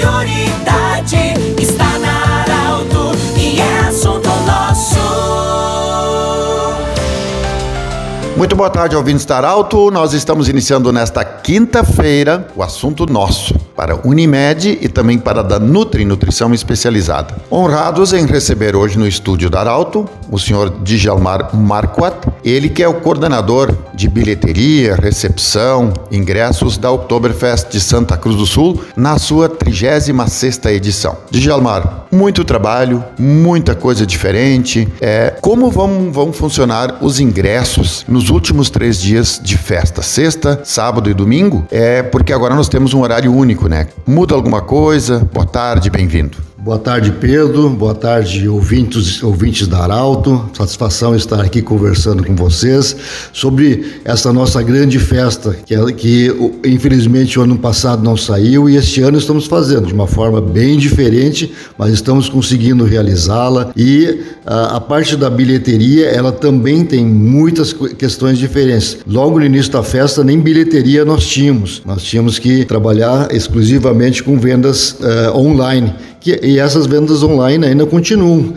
prioridade está na Arauto e é assunto nosso. Muito boa tarde, ouvintes da Arauto. Nós estamos iniciando nesta quinta-feira o assunto nosso para Unimed e também para da Nutri Nutrição Especializada. Honrados em receber hoje no estúdio da Arauto o senhor Djalmar Marquat, ele que é o coordenador de bilheteria, recepção, ingressos da Oktoberfest de Santa Cruz do Sul na sua 36ª edição. Djalmar, muito trabalho, muita coisa diferente. É, como vão, vão funcionar os ingressos nos últimos três dias de festa? Sexta, sábado e domingo? É porque agora nós temos um horário único, né? Muda alguma coisa? Boa tarde, bem-vindo. Boa tarde, Pedro. Boa tarde, ouvintes, ouvintes da Arauto. Satisfação estar aqui conversando com vocês sobre essa nossa grande festa, que, que infelizmente o ano passado não saiu e este ano estamos fazendo de uma forma bem diferente, mas estamos conseguindo realizá-la. E a, a parte da bilheteria, ela também tem muitas questões diferentes. Logo no início da festa, nem bilheteria nós tínhamos. Nós tínhamos que trabalhar exclusivamente com vendas uh, online que, e essas vendas online ainda continuam.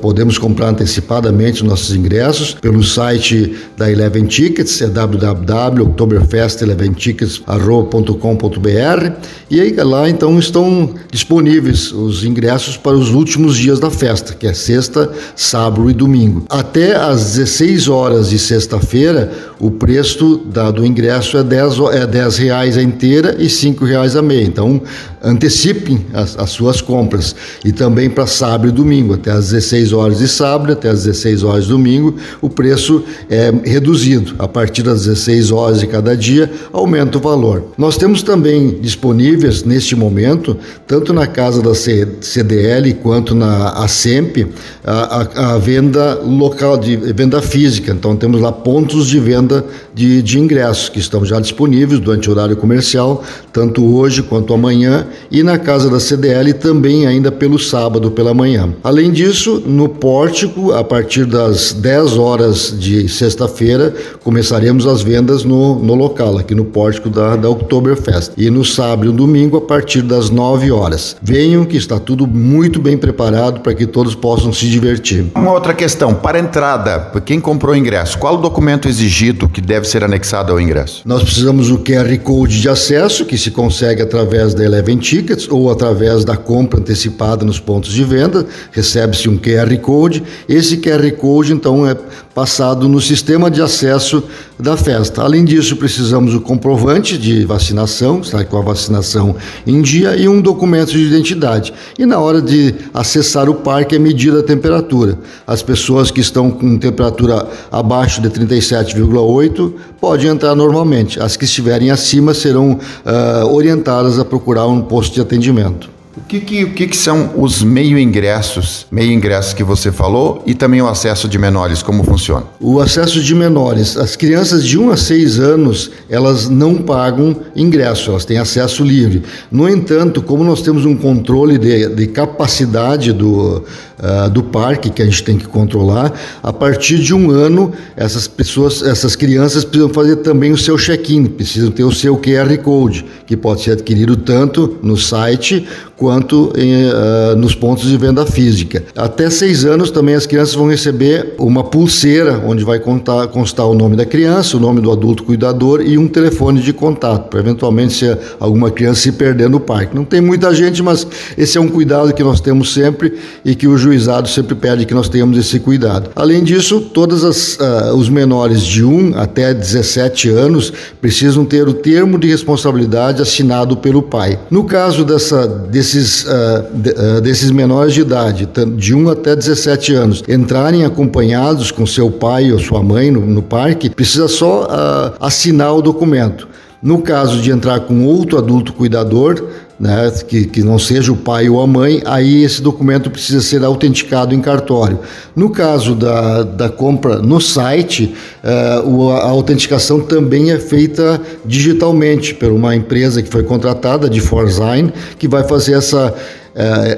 Podemos comprar antecipadamente nossos ingressos pelo site da Eleven Tickets, é www.oktoberfest11tickets.com.br e aí lá então estão disponíveis os ingressos para os últimos dias da festa, que é sexta, sábado e domingo. Até às 16 horas de sexta-feira, o preço do ingresso é 10, é 10 reais a inteira e 5 reais a meia. Então antecipem as, as suas compras. E também para sábado e domingo, até às 16 horas de sábado, até às 16 horas de domingo, o preço é reduzido. A partir das 16 horas de cada dia, aumenta o valor. Nós temos também disponíveis, neste momento, tanto na casa da CDL quanto na ASEMP, a, a, a venda local, de venda física. Então, temos lá pontos de venda de, de ingressos que estão já disponíveis durante o horário comercial, tanto hoje quanto amanhã, e na casa da CDL também ainda pelo sábado pela manhã. Além disso, no pórtico, a partir das 10 horas de sexta-feira, começaremos as vendas no, no local, aqui no pórtico da, da Oktoberfest. E no sábado e domingo, a partir das 9 horas. Venham que está tudo muito bem preparado para que todos possam se divertir. Uma outra questão, para entrada, quem comprou o ingresso, qual o documento exigido que deve ser anexado ao ingresso? Nós precisamos do QR Code de acesso, que se consegue através da Eleven Tickets ou através da compra antecipada nos pontos de venda, recebe-se um QR Code. Esse QR Code, então, é passado no sistema de acesso da festa. Além disso, precisamos do comprovante de vacinação, estar com a vacinação em dia, e um documento de identidade. E na hora de acessar o parque é medida a temperatura. As pessoas que estão com temperatura abaixo de 37,8 podem entrar normalmente. As que estiverem acima serão uh, orientadas a procurar um posto de atendimento. O que, que, o que, que são os meio ingressos, meio ingressos que você falou e também o acesso de menores, como funciona? O acesso de menores, as crianças de 1 a 6 anos, elas não pagam ingresso, elas têm acesso livre. No entanto, como nós temos um controle de, de capacidade do, uh, do parque que a gente tem que controlar, a partir de um ano, essas pessoas, essas crianças precisam fazer também o seu check-in, precisam ter o seu QR Code, que pode ser adquirido tanto no site quanto em, uh, nos pontos de venda física. Até seis anos também as crianças vão receber uma pulseira onde vai contar, constar o nome da criança, o nome do adulto cuidador e um telefone de contato, para eventualmente se alguma criança se perder no parque. Não tem muita gente, mas esse é um cuidado que nós temos sempre e que o juizado sempre pede que nós tenhamos esse cuidado. Além disso, todos uh, os menores de 1 até 17 anos precisam ter o termo de responsabilidade assinado pelo pai. No caso dessa, desse desses, uh, de, desses menores de idade, de 1 até 17 anos, entrarem acompanhados com seu pai ou sua mãe no, no parque, precisa só uh, assinar o documento. No caso de entrar com outro adulto cuidador, né, que, que não seja o pai ou a mãe, aí esse documento precisa ser autenticado em cartório. No caso da, da compra no site, uh, a autenticação também é feita digitalmente por uma empresa que foi contratada, de Forsign, que vai fazer essa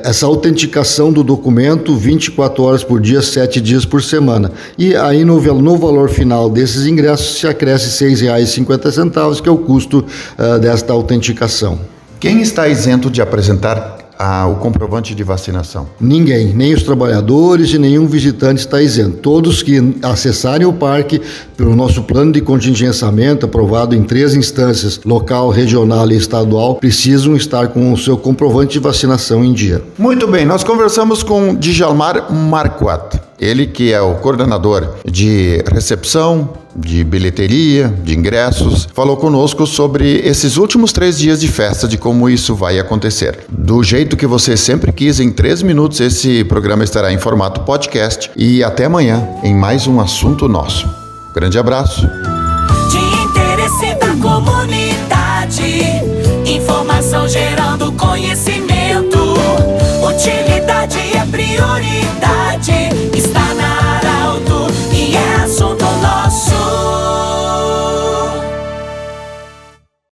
essa autenticação do documento 24 horas por dia, 7 dias por semana. E aí no, no valor final desses ingressos se acresce R$ 6,50, que é o custo uh, desta autenticação. Quem está isento de apresentar a, o comprovante de vacinação? Ninguém, nem os trabalhadores e nenhum visitante está isento. Todos que acessarem o parque pelo nosso plano de contingenciamento, aprovado em três instâncias, local, regional e estadual, precisam estar com o seu comprovante de vacinação em dia. Muito bem, nós conversamos com Djalmar Marquardt. Ele que é o coordenador de recepção, de bilheteria, de ingressos, falou conosco sobre esses últimos três dias de festa, de como isso vai acontecer. Do jeito que você sempre quis, em três minutos, esse programa estará em formato podcast. E até amanhã, em mais um assunto nosso. Grande abraço. De interesse da comunidade, informação gerando conhecimento. Utilidade é prioridade.